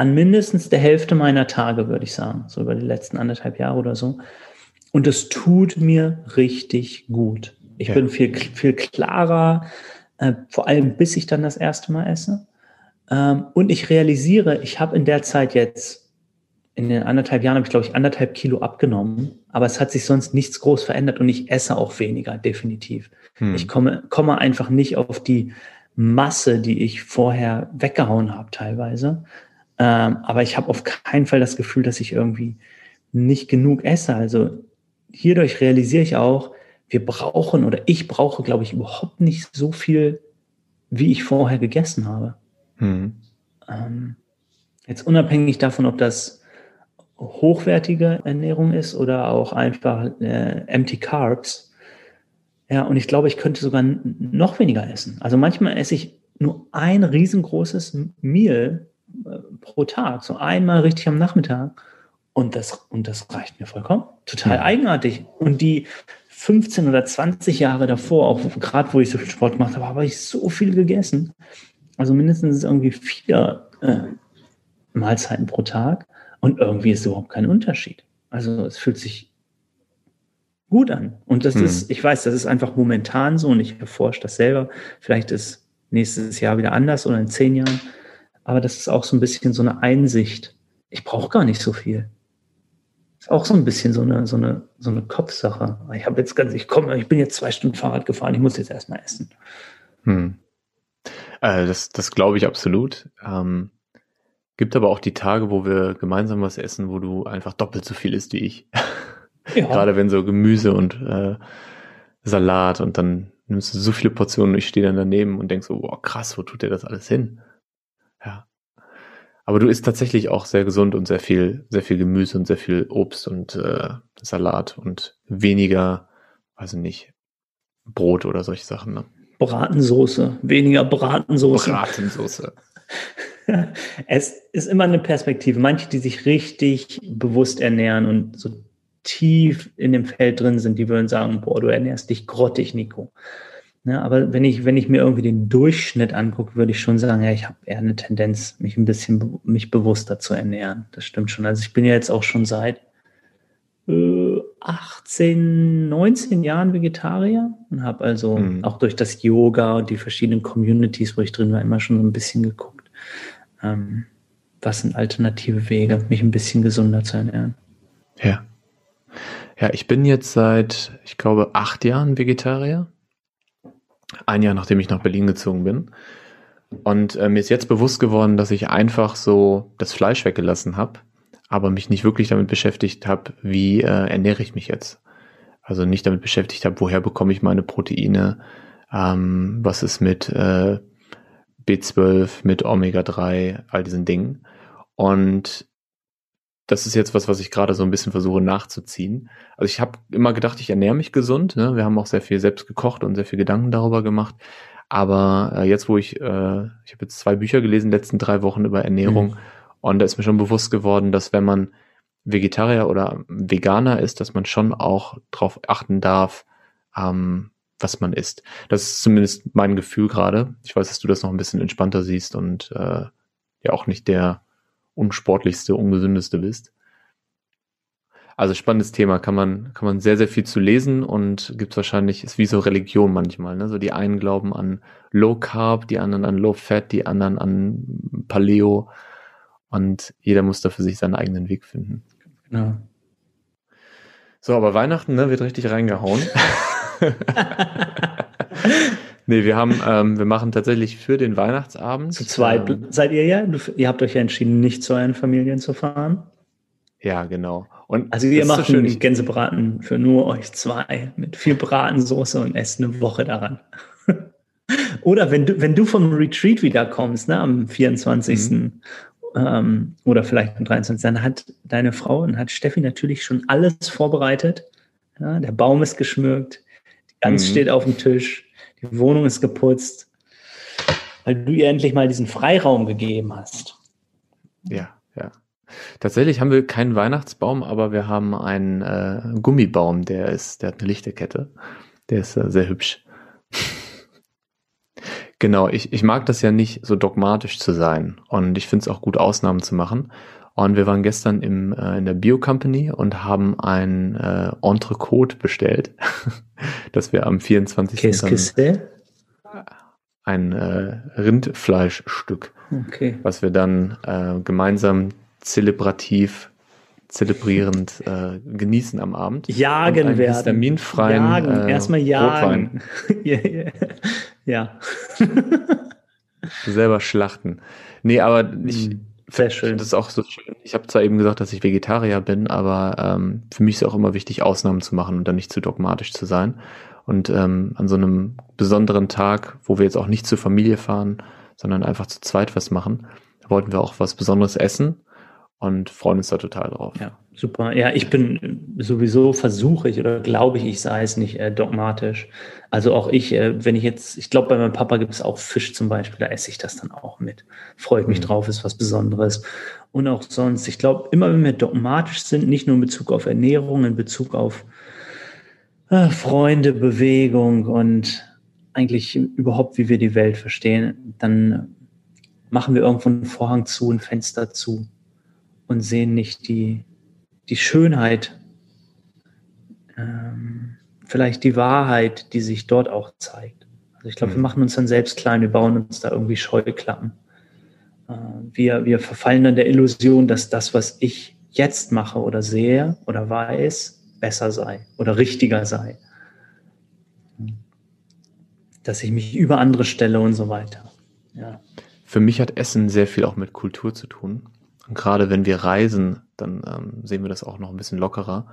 an mindestens der Hälfte meiner Tage, würde ich sagen, so über die letzten anderthalb Jahre oder so. Und es tut mir richtig gut. Ich ja. bin viel, viel klarer, äh, vor allem bis ich dann das erste Mal esse. Ähm, und ich realisiere, ich habe in der Zeit jetzt, in den anderthalb Jahren habe ich, glaube ich, anderthalb Kilo abgenommen, aber es hat sich sonst nichts groß verändert und ich esse auch weniger, definitiv. Hm. Ich komme, komme einfach nicht auf die Masse, die ich vorher weggehauen habe teilweise. Ähm, aber ich habe auf keinen Fall das Gefühl, dass ich irgendwie nicht genug esse. Also hierdurch realisiere ich auch, wir brauchen oder ich brauche, glaube ich, überhaupt nicht so viel, wie ich vorher gegessen habe. Hm. Ähm, jetzt unabhängig davon, ob das hochwertige Ernährung ist oder auch einfach äh, empty Carbs. Ja, und ich glaube, ich könnte sogar noch weniger essen. Also manchmal esse ich nur ein riesengroßes Meal pro Tag, so einmal richtig am Nachmittag. Und das, und das reicht mir vollkommen. Total ja. eigenartig. Und die 15 oder 20 Jahre davor, auch gerade wo ich so viel Sport gemacht habe, habe ich so viel gegessen. Also mindestens irgendwie vier äh, Mahlzeiten pro Tag. Und irgendwie ist überhaupt kein Unterschied. Also es fühlt sich gut an. Und das hm. ist, ich weiß, das ist einfach momentan so und ich erforsche das selber. Vielleicht ist nächstes Jahr wieder anders oder in zehn Jahren. Aber das ist auch so ein bisschen so eine Einsicht. Ich brauche gar nicht so viel. Ist auch so ein bisschen so eine, so eine, so eine Kopfsache. Ich habe jetzt ganz, ich komme, ich bin jetzt zwei Stunden Fahrrad gefahren, ich muss jetzt erstmal essen.
Hm. Äh, das das glaube ich absolut. Ähm, gibt aber auch die Tage, wo wir gemeinsam was essen, wo du einfach doppelt so viel isst wie ich. Ja. Gerade wenn so Gemüse und äh, Salat und dann nimmst du so viele Portionen und ich stehe dann daneben und denkst so, boah, krass, wo tut der das alles hin? Aber du isst tatsächlich auch sehr gesund und sehr viel, sehr viel Gemüse und sehr viel Obst und äh, Salat und weniger, weiß ich nicht, Brot oder solche Sachen. Ne?
Bratensoße, weniger Bratensoße.
Bratensoße.
es ist immer eine Perspektive. Manche, die sich richtig bewusst ernähren und so tief in dem Feld drin sind, die würden sagen, boah, du ernährst dich grottig, Nico. Ja, aber wenn ich, wenn ich mir irgendwie den Durchschnitt angucke, würde ich schon sagen, ja, ich habe eher eine Tendenz, mich ein bisschen mich bewusster zu ernähren. Das stimmt schon. Also ich bin ja jetzt auch schon seit äh, 18, 19 Jahren Vegetarier und habe also mhm. auch durch das Yoga und die verschiedenen Communities, wo ich drin war, immer schon so ein bisschen geguckt, ähm, was sind alternative Wege, mich ein bisschen gesunder zu ernähren.
Ja. Ja, ich bin jetzt seit, ich glaube, acht Jahren Vegetarier. Ein Jahr nachdem ich nach Berlin gezogen bin. Und äh, mir ist jetzt bewusst geworden, dass ich einfach so das Fleisch weggelassen habe, aber mich nicht wirklich damit beschäftigt habe, wie äh, ernähre ich mich jetzt. Also nicht damit beschäftigt habe, woher bekomme ich meine Proteine, ähm, was ist mit äh, B12, mit Omega-3, all diesen Dingen. Und das ist jetzt was, was ich gerade so ein bisschen versuche nachzuziehen. Also ich habe immer gedacht, ich ernähre mich gesund. Ne? Wir haben auch sehr viel selbst gekocht und sehr viel Gedanken darüber gemacht. Aber äh, jetzt, wo ich, äh, ich habe jetzt zwei Bücher gelesen, in den letzten drei Wochen über Ernährung, mhm. und da ist mir schon bewusst geworden, dass wenn man Vegetarier oder Veganer ist, dass man schon auch darauf achten darf, ähm, was man isst. Das ist zumindest mein Gefühl gerade. Ich weiß, dass du das noch ein bisschen entspannter siehst und äh, ja auch nicht der unsportlichste, ungesündeste bist. Also spannendes Thema, kann man, kann man sehr, sehr viel zu lesen und gibt wahrscheinlich, ist wie so Religion manchmal. Ne? So die einen glauben an Low Carb, die anderen an Low Fat, die anderen an Paleo und jeder muss da für sich seinen eigenen Weg finden. Genau. So, aber Weihnachten ne, wird richtig reingehauen. Nee, wir haben, ähm, wir machen tatsächlich für den Weihnachtsabend.
Zu zweit ähm, seid ihr ja? Du, ihr habt euch ja entschieden, nicht zu euren Familien zu fahren.
Ja, genau.
Und also ihr macht so einen Gänsebraten für nur euch zwei mit viel Bratensoße und esst eine Woche daran. oder wenn du, wenn du vom Retreat wiederkommst, ne, am 24. Mhm. Ähm, oder vielleicht am 23. Dann hat deine Frau und hat Steffi natürlich schon alles vorbereitet. Ja, der Baum ist geschmückt, die Gans mhm. steht auf dem Tisch, die Wohnung ist geputzt, weil du ihr endlich mal diesen Freiraum gegeben hast.
Ja, ja. Tatsächlich haben wir keinen Weihnachtsbaum, aber wir haben einen äh, Gummibaum, der ist, der hat eine Lichterkette. Der ist äh, sehr hübsch. genau, ich, ich mag das ja nicht, so dogmatisch zu sein. Und ich finde es auch gut, Ausnahmen zu machen. Und wir waren gestern im, äh, in der Bio Company und haben ein äh, Entrecote bestellt, das wir am 24.
Dann
ein äh, Rindfleischstück, okay. was wir dann äh, gemeinsam zelebrativ, zelebrierend äh, genießen am Abend.
Jagen und werden.
Histaminfreien
jagen. Äh, Erstmal jagen. ja.
Selber schlachten. Nee, aber ich, mm. Sehr schön. Das ist auch so schön. Ich habe zwar eben gesagt, dass ich Vegetarier bin, aber ähm, für mich ist es auch immer wichtig, Ausnahmen zu machen und dann nicht zu dogmatisch zu sein. Und ähm, an so einem besonderen Tag, wo wir jetzt auch nicht zur Familie fahren, sondern einfach zu zweit was machen, wollten wir auch was Besonderes essen und freuen uns da total drauf.
Ja, super. Ja, ich bin sowieso versuche ich oder glaube ich, ich sei es nicht äh, dogmatisch. Also auch ich, äh, wenn ich jetzt, ich glaube, bei meinem Papa gibt es auch Fisch zum Beispiel, da esse ich das dann auch mit. Freue ich mich mhm. drauf, ist was Besonderes. Und auch sonst, ich glaube, immer wenn wir dogmatisch sind, nicht nur in Bezug auf Ernährung, in Bezug auf äh, Freunde, Bewegung und eigentlich überhaupt, wie wir die Welt verstehen, dann machen wir irgendwo einen Vorhang zu, ein Fenster zu und sehen nicht die, die Schönheit ähm, vielleicht die Wahrheit, die sich dort auch zeigt. Also ich glaube, mhm. wir machen uns dann selbst klein, wir bauen uns da irgendwie Scheuklappen. Äh, wir, wir verfallen dann der Illusion, dass das, was ich jetzt mache oder sehe oder weiß, besser sei oder richtiger sei. Dass ich mich über andere stelle und so weiter. Ja.
Für mich hat Essen sehr viel auch mit Kultur zu tun. Und gerade wenn wir reisen, dann ähm, sehen wir das auch noch ein bisschen lockerer.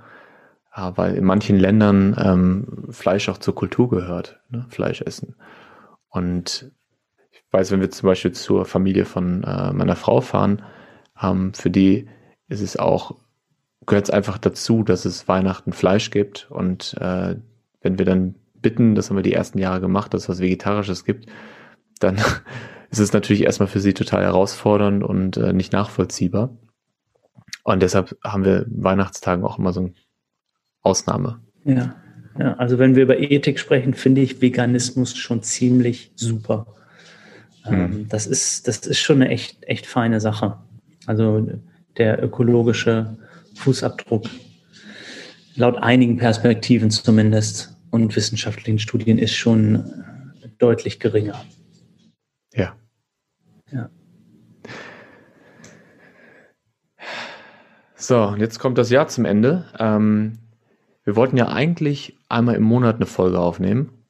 Ja, weil in manchen Ländern ähm, Fleisch auch zur Kultur gehört, ne? Fleisch essen. Und ich weiß, wenn wir zum Beispiel zur Familie von äh, meiner Frau fahren, ähm, für die ist es auch, gehört es einfach dazu, dass es Weihnachten Fleisch gibt. Und äh, wenn wir dann bitten, das haben wir die ersten Jahre gemacht, dass es was Vegetarisches gibt, dann ist es natürlich erstmal für sie total herausfordernd und äh, nicht nachvollziehbar. Und deshalb haben wir Weihnachtstagen auch immer so eine Ausnahme.
Ja. ja, also wenn wir über Ethik sprechen, finde ich Veganismus schon ziemlich super. Hm. das, ist, das ist schon eine echt, echt feine Sache. Also der ökologische Fußabdruck, laut einigen Perspektiven zumindest und wissenschaftlichen Studien, ist schon deutlich geringer.
Ja.
Ja.
So, jetzt kommt das Jahr zum Ende. Ähm, wir wollten ja eigentlich einmal im Monat eine Folge aufnehmen.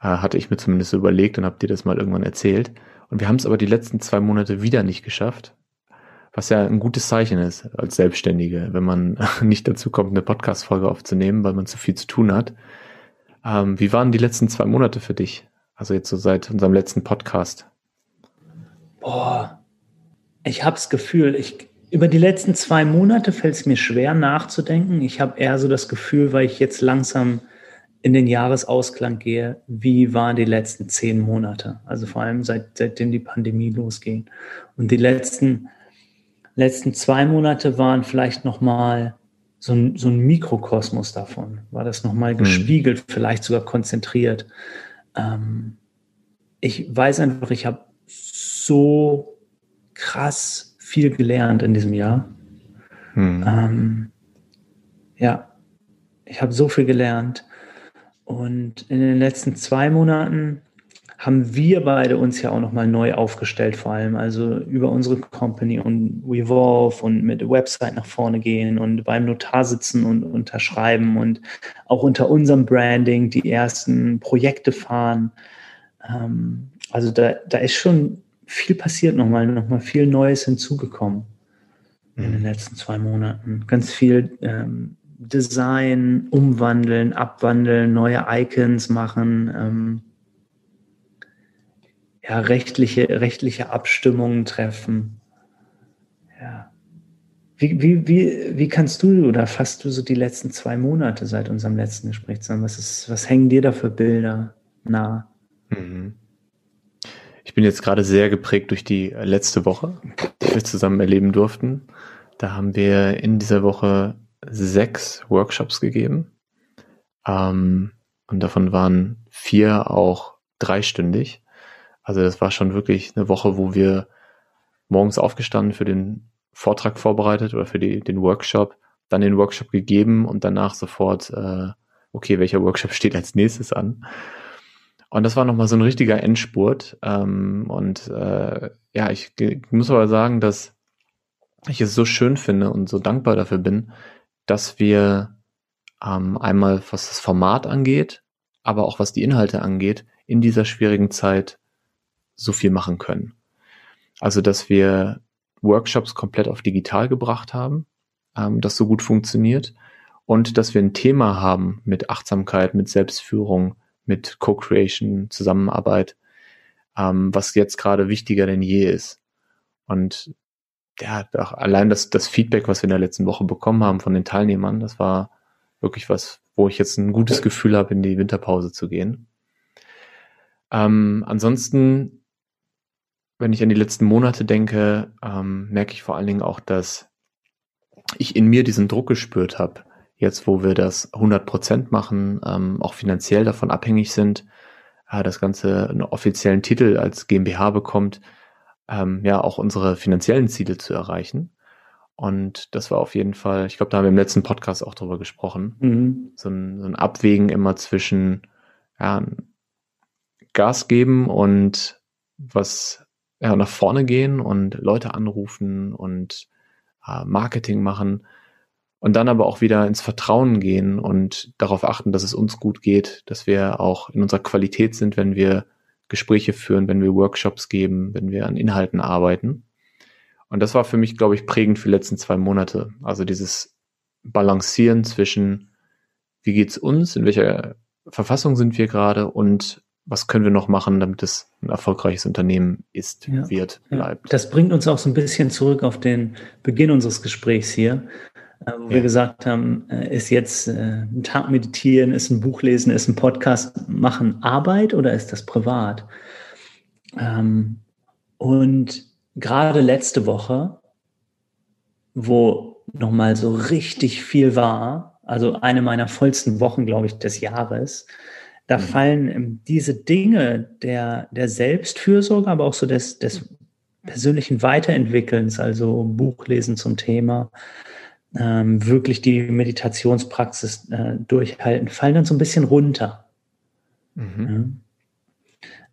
Äh, hatte ich mir zumindest überlegt und habe dir das mal irgendwann erzählt. Und wir haben es aber die letzten zwei Monate wieder nicht geschafft. Was ja ein gutes Zeichen ist als Selbstständige, wenn man nicht dazu kommt, eine Podcast-Folge aufzunehmen, weil man zu viel zu tun hat. Ähm, wie waren die letzten zwei Monate für dich? Also jetzt so seit unserem letzten Podcast.
Boah, ich habe das Gefühl, ich, über die letzten zwei Monate fällt es mir schwer nachzudenken. Ich habe eher so das Gefühl, weil ich jetzt langsam in den Jahresausklang gehe, wie waren die letzten zehn Monate? Also vor allem seit, seitdem die Pandemie losging. Und die letzten, letzten zwei Monate waren vielleicht nochmal so ein, so ein Mikrokosmos davon. War das nochmal mhm. gespiegelt, vielleicht sogar konzentriert. Ähm, ich weiß einfach, ich habe so krass viel gelernt in diesem Jahr. Hm. Ähm, ja, ich habe so viel gelernt. Und in den letzten zwei Monaten haben wir beide uns ja auch nochmal neu aufgestellt, vor allem also über unsere Company und Revolve und mit der Website nach vorne gehen und beim Notar sitzen und unterschreiben und auch unter unserem Branding die ersten Projekte fahren. Ähm, also da, da ist schon viel passiert nochmal, nochmal viel Neues hinzugekommen mhm. in den mhm. letzten zwei Monaten. Ganz viel ähm, Design, umwandeln, abwandeln, neue Icons machen, ähm, ja, rechtliche, rechtliche Abstimmungen treffen. Ja. Wie, wie, wie, wie kannst du oder fasst du so die letzten zwei Monate seit unserem letzten Gespräch zusammen? Was, ist, was hängen dir da für Bilder nah? Mhm.
Ich bin jetzt gerade sehr geprägt durch die letzte Woche, die wir zusammen erleben durften. Da haben wir in dieser Woche sechs Workshops gegeben. Ähm, und davon waren vier auch dreistündig. Also das war schon wirklich eine Woche, wo wir morgens aufgestanden für den Vortrag vorbereitet oder für die, den Workshop, dann den Workshop gegeben und danach sofort, äh, okay, welcher Workshop steht als nächstes an. Und das war nochmal so ein richtiger Endspurt. Ähm, und äh, ja, ich, muss aber sagen, dass ich es so schön finde und so dankbar dafür bin, dass wir ähm, einmal, was das Format angeht, aber auch was die Inhalte angeht, in dieser schwierigen Zeit so viel machen können. Also, dass wir Workshops komplett auf digital gebracht haben, ähm, das so gut funktioniert und dass wir ein Thema haben mit Achtsamkeit, mit Selbstführung, mit Co-Creation, Zusammenarbeit, ähm, was jetzt gerade wichtiger denn je ist. Und ja, allein das, das Feedback, was wir in der letzten Woche bekommen haben von den Teilnehmern, das war wirklich was, wo ich jetzt ein gutes Gefühl habe, in die Winterpause zu gehen. Ähm, ansonsten, wenn ich an die letzten Monate denke, ähm, merke ich vor allen Dingen auch, dass ich in mir diesen Druck gespürt habe, jetzt wo wir das 100 Prozent machen, ähm, auch finanziell davon abhängig sind, äh, das Ganze einen offiziellen Titel als GmbH bekommt, ähm, ja auch unsere finanziellen Ziele zu erreichen. Und das war auf jeden Fall, ich glaube, da haben wir im letzten Podcast auch drüber gesprochen, mhm. so, ein, so ein Abwägen immer zwischen ja, Gas geben und was ja, nach vorne gehen und Leute anrufen und äh, Marketing machen und dann aber auch wieder ins Vertrauen gehen und darauf achten, dass es uns gut geht, dass wir auch in unserer Qualität sind, wenn wir Gespräche führen, wenn wir Workshops geben, wenn wir an Inhalten arbeiten. Und das war für mich, glaube ich, prägend für die letzten zwei Monate. Also dieses Balancieren zwischen, wie geht's uns, in welcher Verfassung sind wir gerade und was können wir noch machen, damit es ein erfolgreiches Unternehmen ist, ja, wird, bleibt.
Das bringt uns auch so ein bisschen zurück auf den Beginn unseres Gesprächs hier, äh, wo ja. wir gesagt haben, äh, ist jetzt äh, ein Tag meditieren, ist ein Buch lesen, ist ein Podcast machen Arbeit oder ist das privat? Ähm, und gerade letzte Woche, wo nochmal so richtig viel war, also eine meiner vollsten Wochen, glaube ich, des Jahres, da mhm. fallen ähm, diese Dinge der, der Selbstfürsorge, aber auch so des, des persönlichen Weiterentwickelns, also Buchlesen zum Thema, ähm, wirklich die Meditationspraxis äh, durchhalten, fallen dann so ein bisschen runter. Mhm.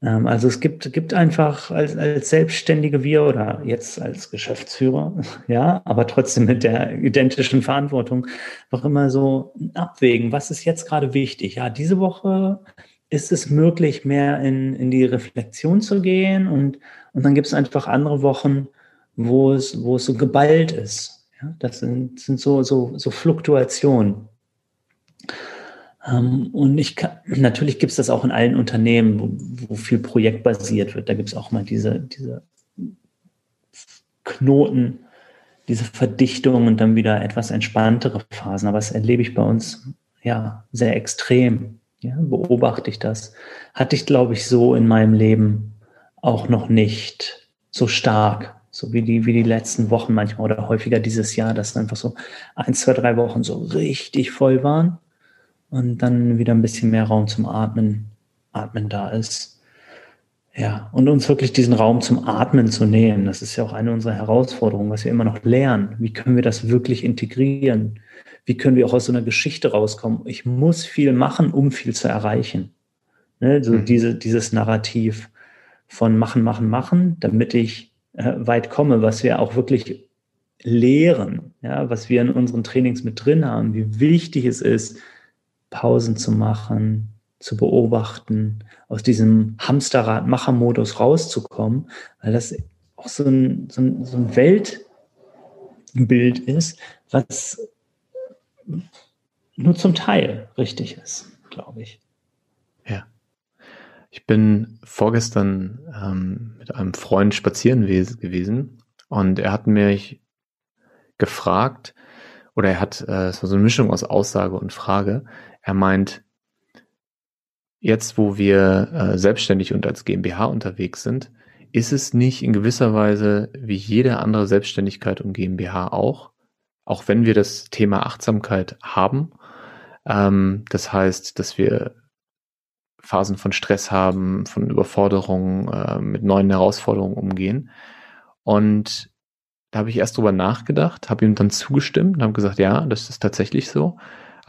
Ähm, also es gibt, gibt einfach als, als Selbstständige wir oder jetzt als Geschäftsführer, ja, aber trotzdem mit der identischen Verantwortung noch immer so abwägen, was ist jetzt gerade wichtig? Ja, diese Woche ist es möglich, mehr in, in die Reflexion zu gehen und, und dann gibt es einfach andere Wochen, wo es, wo es so geballt ist. Ja, das sind, sind so, so, so Fluktuationen. Ähm, und ich kann, natürlich gibt es das auch in allen Unternehmen, wo, wo viel projektbasiert wird. Da gibt es auch mal diese, diese Knoten, diese Verdichtung und dann wieder etwas entspanntere Phasen. Aber das erlebe ich bei uns ja sehr extrem. Ja, beobachte ich das. Hatte ich, glaube ich, so in meinem Leben auch noch nicht so stark, so wie die, wie die letzten Wochen manchmal oder häufiger dieses Jahr, dass einfach so ein, zwei, drei Wochen so richtig voll waren und dann wieder ein bisschen mehr Raum zum Atmen, Atmen da ist. Ja, und uns wirklich diesen Raum zum Atmen zu nehmen, das ist ja auch eine unserer Herausforderungen, was wir immer noch lernen. Wie können wir das wirklich integrieren? Wie können wir auch aus so einer Geschichte rauskommen? Ich muss viel machen, um viel zu erreichen. Ne, so mhm. diese, dieses Narrativ von machen, machen, machen, damit ich äh, weit komme, was wir auch wirklich lehren, ja, was wir in unseren Trainings mit drin haben, wie wichtig es ist, Pausen zu machen, zu beobachten, aus diesem Hamsterrad-Macher-Modus rauszukommen, weil das auch so ein, so ein, so ein Weltbild ist, was nur zum Teil richtig ist, glaube ich.
Ja. Ich bin vorgestern ähm, mit einem Freund spazieren gewesen und er hat mich gefragt, oder er hat, äh, es war so eine Mischung aus Aussage und Frage, er meint, jetzt wo wir äh, selbstständig und als GmbH unterwegs sind, ist es nicht in gewisser Weise wie jede andere Selbstständigkeit und GmbH auch, auch wenn wir das Thema Achtsamkeit haben. Ähm, das heißt, dass wir Phasen von Stress haben, von Überforderungen, äh, mit neuen Herausforderungen umgehen. Und da habe ich erst drüber nachgedacht, habe ihm dann zugestimmt und habe gesagt, ja, das ist tatsächlich so.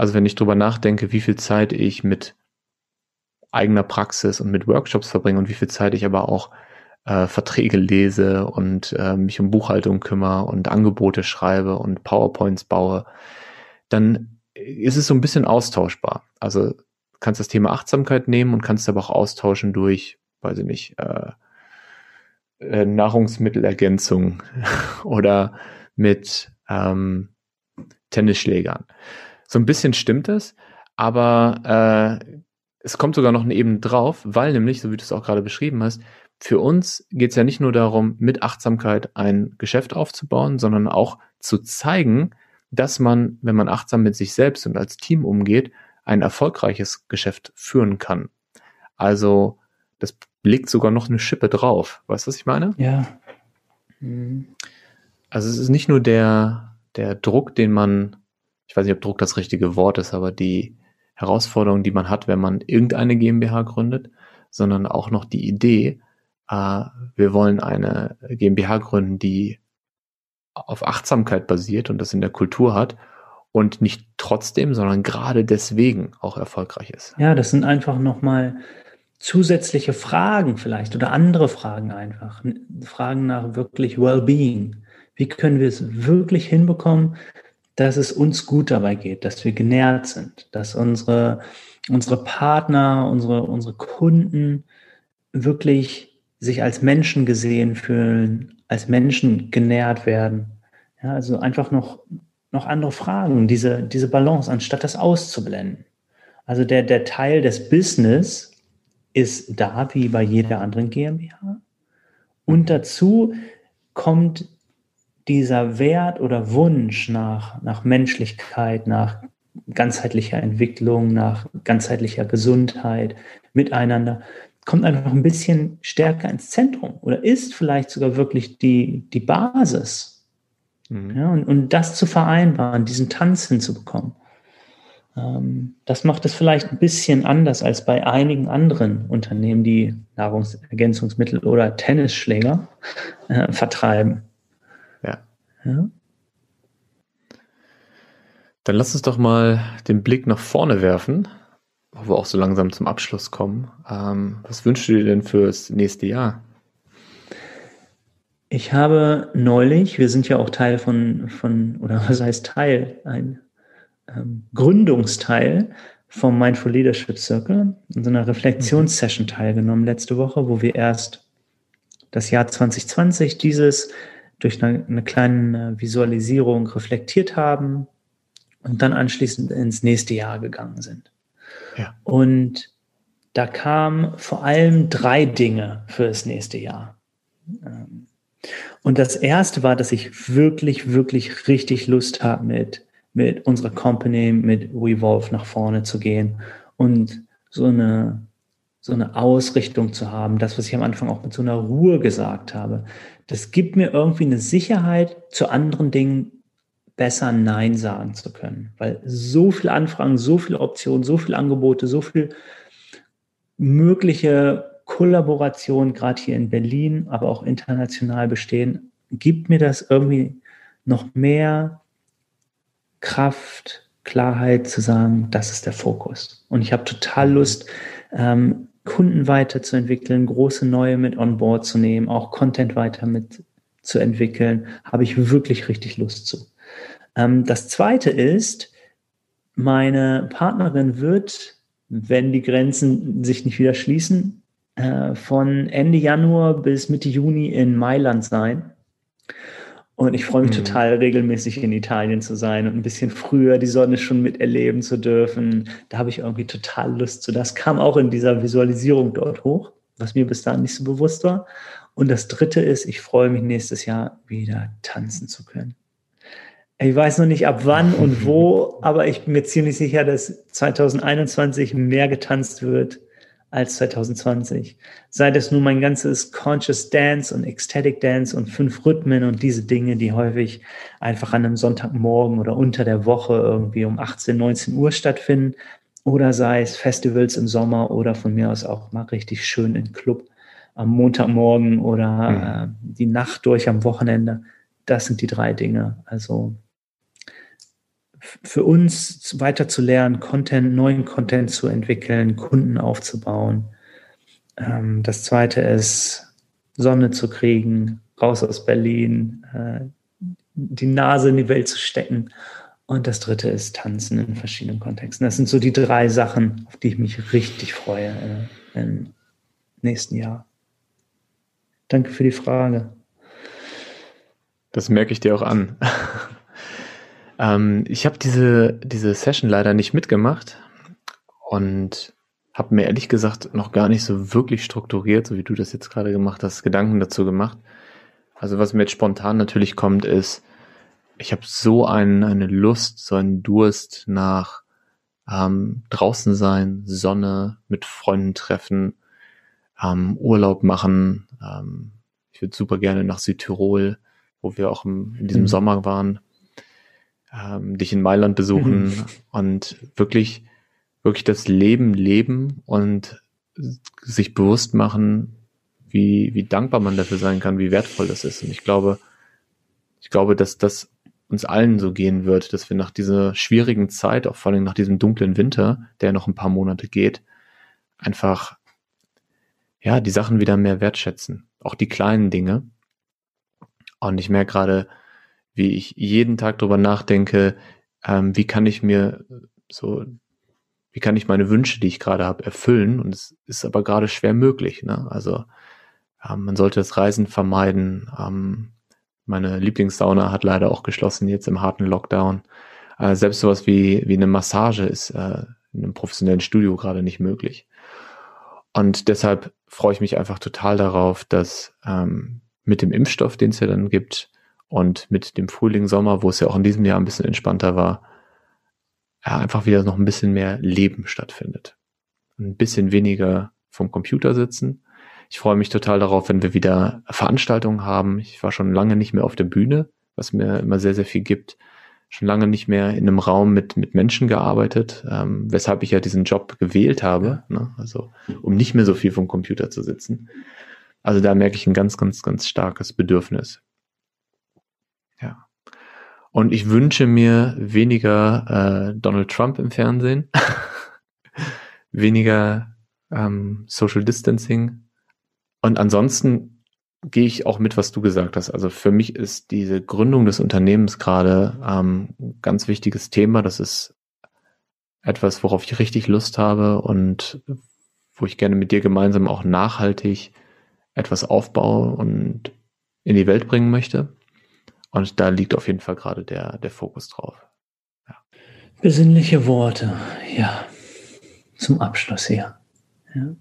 Also wenn ich drüber nachdenke, wie viel Zeit ich mit eigener Praxis und mit Workshops verbringe und wie viel Zeit ich aber auch äh, Verträge lese und äh, mich um Buchhaltung kümmere und Angebote schreibe und PowerPoints baue, dann ist es so ein bisschen austauschbar. Also kannst das Thema Achtsamkeit nehmen und kannst aber auch austauschen durch, weiß ich nicht, äh, äh, Nahrungsmittelergänzung oder mit ähm, Tennisschlägern. So ein bisschen stimmt es, aber äh, es kommt sogar noch eine Ebene drauf, weil nämlich, so wie du es auch gerade beschrieben hast, für uns geht es ja nicht nur darum, mit Achtsamkeit ein Geschäft aufzubauen, sondern auch zu zeigen, dass man, wenn man achtsam mit sich selbst und als Team umgeht, ein erfolgreiches Geschäft führen kann. Also das legt sogar noch eine Schippe drauf. Weißt du, was ich meine?
Ja.
Mhm. Also es ist nicht nur der, der Druck, den man ich weiß nicht, ob Druck das richtige Wort ist, aber die Herausforderung, die man hat, wenn man irgendeine GmbH gründet, sondern auch noch die Idee, äh, wir wollen eine GmbH gründen, die auf Achtsamkeit basiert und das in der Kultur hat und nicht trotzdem, sondern gerade deswegen auch erfolgreich ist.
Ja, das sind einfach nochmal zusätzliche Fragen vielleicht oder andere Fragen einfach. Fragen nach wirklich Wellbeing. Wie können wir es wirklich hinbekommen, dass es uns gut dabei geht, dass wir genährt sind, dass unsere, unsere Partner, unsere, unsere Kunden wirklich sich als Menschen gesehen fühlen, als Menschen genährt werden. Ja, also einfach noch, noch andere Fragen, diese, diese Balance, anstatt das auszublenden. Also der, der Teil des Business ist da wie bei jeder anderen GmbH. Und dazu kommt dieser Wert oder Wunsch nach, nach Menschlichkeit, nach ganzheitlicher Entwicklung, nach ganzheitlicher Gesundheit, miteinander, kommt einfach ein bisschen stärker ins Zentrum oder ist vielleicht sogar wirklich die, die Basis. Mhm. Ja, und, und das zu vereinbaren, diesen Tanz hinzubekommen, ähm, das macht es vielleicht ein bisschen anders als bei einigen anderen Unternehmen, die Nahrungsergänzungsmittel oder Tennisschläger äh, vertreiben. Ja.
Dann lass uns doch mal den Blick nach vorne werfen, wo wir auch so langsam zum Abschluss kommen. Ähm, was wünschst du dir denn fürs nächste Jahr?
Ich habe neulich, wir sind ja auch Teil von, von oder was heißt Teil, ein ähm, Gründungsteil vom Mindful Leadership Circle, in so einer Reflexionssession teilgenommen letzte Woche, wo wir erst das Jahr 2020, dieses durch eine, eine kleine Visualisierung reflektiert haben und dann anschließend ins nächste Jahr gegangen sind. Ja. Und da kamen vor allem drei Dinge für das nächste Jahr. Ähm, und das erste war, dass ich wirklich, wirklich richtig Lust habe, mit, mit unserer Company, mit Revolve nach vorne zu gehen und so eine, so eine Ausrichtung zu haben. Das, was ich am Anfang auch mit so einer Ruhe gesagt habe das gibt mir irgendwie eine Sicherheit, zu anderen Dingen besser Nein sagen zu können. Weil so viele Anfragen, so viele Optionen, so viele Angebote, so viel mögliche Kollaboration, gerade hier in Berlin, aber auch international bestehen, gibt mir das irgendwie noch mehr Kraft, Klarheit zu sagen, das ist der Fokus. Und ich habe total Lust, ähm, Kunden weiterzuentwickeln, große neue mit on board zu nehmen, auch Content weiter mit zu entwickeln, habe ich wirklich richtig Lust zu. Ähm, das zweite ist, meine Partnerin wird, wenn die Grenzen sich nicht wieder schließen, äh, von Ende Januar bis Mitte Juni in Mailand sein. Und ich freue mich mhm. total, regelmäßig in Italien zu sein und ein bisschen früher die Sonne schon miterleben zu dürfen. Da habe ich irgendwie total Lust zu. Das kam auch in dieser Visualisierung dort hoch, was mir bis dahin nicht so bewusst war. Und das dritte ist, ich freue mich nächstes Jahr wieder tanzen zu können. Ich weiß noch nicht ab wann und wo, aber ich bin mir ziemlich sicher, dass 2021 mehr getanzt wird als 2020. Sei das nun mein ganzes Conscious Dance und Ecstatic Dance und fünf Rhythmen und diese Dinge, die häufig einfach an einem Sonntagmorgen oder unter der Woche irgendwie um 18, 19 Uhr stattfinden. Oder sei es Festivals im Sommer oder von mir aus auch mal richtig schön im Club am Montagmorgen oder mhm. äh, die Nacht durch am Wochenende. Das sind die drei Dinge. Also für uns weiter zu lernen, Content, neuen Content zu entwickeln, Kunden aufzubauen. Ähm, das zweite ist, Sonne zu kriegen, raus aus Berlin, äh, die Nase in die Welt zu stecken. Und das dritte ist Tanzen in verschiedenen Kontexten. Das sind so die drei Sachen, auf die ich mich richtig freue äh, im nächsten Jahr. Danke für die Frage.
Das merke ich dir auch an. Ähm, ich habe diese, diese Session leider nicht mitgemacht und habe mir ehrlich gesagt noch gar nicht so wirklich strukturiert, so wie du das jetzt gerade gemacht hast, Gedanken dazu gemacht. Also was mir jetzt spontan natürlich kommt, ist, ich habe so ein, eine Lust, so einen Durst nach ähm, draußen sein, Sonne, mit Freunden treffen, ähm, Urlaub machen. Ähm, ich würde super gerne nach Südtirol, wo wir auch im, in diesem mhm. Sommer waren ähm, dich in Mailand besuchen mhm. und wirklich, wirklich das Leben leben und sich bewusst machen, wie, wie dankbar man dafür sein kann, wie wertvoll das ist. Und ich glaube, ich glaube, dass das uns allen so gehen wird, dass wir nach dieser schwierigen Zeit, auch vor allem nach diesem dunklen Winter, der noch ein paar Monate geht, einfach ja die Sachen wieder mehr wertschätzen, auch die kleinen Dinge. Und ich merke gerade, wie ich jeden Tag darüber nachdenke, ähm, wie kann ich mir so, wie kann ich meine Wünsche, die ich gerade habe, erfüllen? Und es ist aber gerade schwer möglich. Ne? Also ähm, man sollte das Reisen vermeiden. Ähm, meine Lieblingssauna hat leider auch geschlossen jetzt im harten Lockdown. Äh, selbst sowas wie, wie eine Massage ist äh, in einem professionellen Studio gerade nicht möglich. Und deshalb freue ich mich einfach total darauf, dass ähm, mit dem Impfstoff, den es ja dann gibt, und mit dem Frühling, Sommer, wo es ja auch in diesem Jahr ein bisschen entspannter war, ja, einfach wieder noch ein bisschen mehr Leben stattfindet. Ein bisschen weniger vom Computer sitzen ich freue mich total darauf, wenn wir wieder Veranstaltungen haben. Ich war schon lange nicht mehr auf der Bühne, was mir immer sehr, sehr viel gibt. Schon lange nicht mehr in einem Raum mit, mit Menschen gearbeitet, ähm, weshalb ich ja diesen Job gewählt habe. Ne? Also, um nicht mehr so viel vom Computer zu sitzen. Also da merke ich ein ganz, ganz, ganz starkes Bedürfnis. Ja. Und ich wünsche mir weniger äh, Donald Trump im Fernsehen, weniger ähm, Social Distancing, und ansonsten gehe ich auch mit, was du gesagt hast. Also für mich ist diese Gründung des Unternehmens gerade ähm, ganz wichtiges Thema. Das ist etwas, worauf ich richtig Lust habe und wo ich gerne mit dir gemeinsam auch nachhaltig etwas aufbaue und in die Welt bringen möchte. Und da liegt auf jeden Fall gerade der, der Fokus drauf.
Ja. Besinnliche Worte, ja. Zum Abschluss hier. Ja.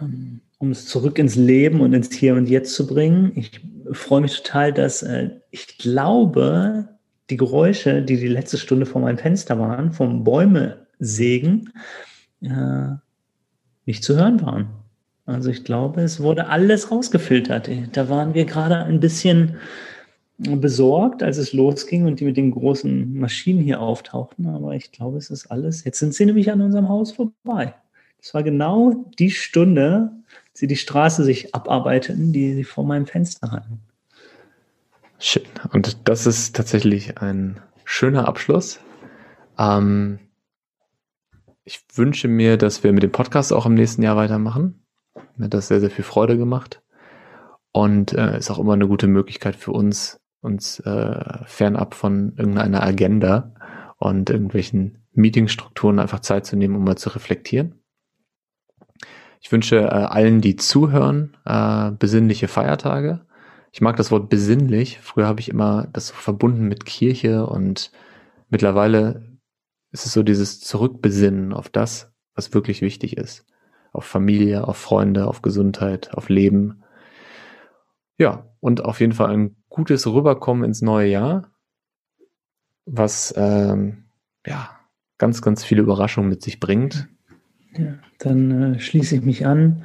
Ähm um es zurück ins Leben und ins Hier und Jetzt zu bringen. Ich freue mich total, dass äh, ich glaube, die Geräusche, die die letzte Stunde vor meinem Fenster waren, vom Bäume sägen, äh, nicht zu hören waren. Also ich glaube, es wurde alles rausgefiltert. Da waren wir gerade ein bisschen besorgt, als es losging und die mit den großen Maschinen hier auftauchten. Aber ich glaube, es ist alles. Jetzt sind sie nämlich an unserem Haus vorbei. Es war genau die Stunde, sie die Straße sich abarbeiteten, die sie vor meinem Fenster hatten.
Schön. Und das ist tatsächlich ein schöner Abschluss. Ähm, ich wünsche mir, dass wir mit dem Podcast auch im nächsten Jahr weitermachen. Mir hat das sehr, sehr viel Freude gemacht. Und äh, ist auch immer eine gute Möglichkeit für uns, uns äh, fernab von irgendeiner Agenda und irgendwelchen Meetingstrukturen einfach Zeit zu nehmen, um mal zu reflektieren. Ich wünsche äh, allen, die zuhören, äh, besinnliche Feiertage. Ich mag das Wort besinnlich. Früher habe ich immer das verbunden mit Kirche und mittlerweile ist es so dieses Zurückbesinnen auf das, was wirklich wichtig ist. Auf Familie, auf Freunde, auf Gesundheit, auf Leben. Ja, und auf jeden Fall ein gutes Rüberkommen ins neue Jahr, was ähm, ja ganz, ganz viele Überraschungen mit sich bringt.
Ja, dann äh, schließe ich mich an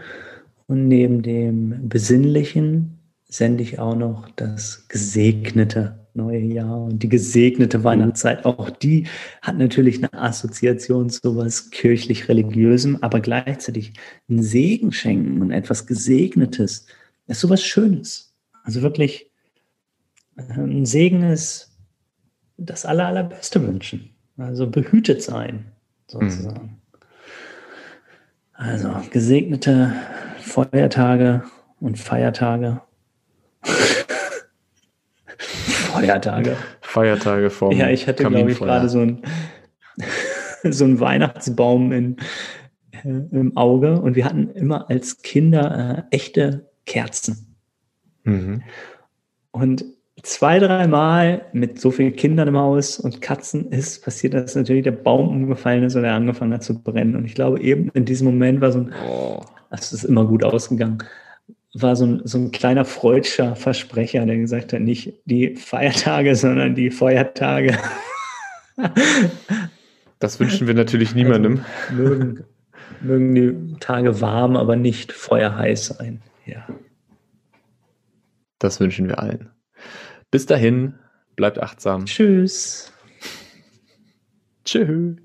und neben dem Besinnlichen sende ich auch noch das gesegnete neue Jahr und die gesegnete. Weihnachtszeit. Auch die hat natürlich eine Assoziation zu was kirchlich-religiösem, aber gleichzeitig ein Segen schenken und etwas Gesegnetes ist sowas Schönes. Also wirklich, äh, ein Segen ist das aller, allerbeste wünschen. Also behütet sein, sozusagen. Mhm. Also gesegnete Feuertage und Feiertage. Feiertage.
Feiertage vom
Ja, ich hatte, glaube ich, gerade so ein so einen Weihnachtsbaum in, äh, im Auge und wir hatten immer als Kinder äh, echte Kerzen. Mhm. Und zwei, dreimal mit so vielen Kindern im Haus und Katzen ist passiert, dass natürlich der Baum umgefallen ist und er angefangen hat zu brennen. Und ich glaube, eben in diesem Moment war so ein, oh. das ist immer gut ausgegangen, war so ein, so ein kleiner freudscher Versprecher, der gesagt hat, nicht die Feiertage, sondern die Feuertage.
Das wünschen wir natürlich niemandem.
Also, mögen, mögen die Tage warm, aber nicht feuerheiß sein. Ja.
Das wünschen wir allen. Bis dahin, bleibt achtsam.
Tschüss.
Tschüss.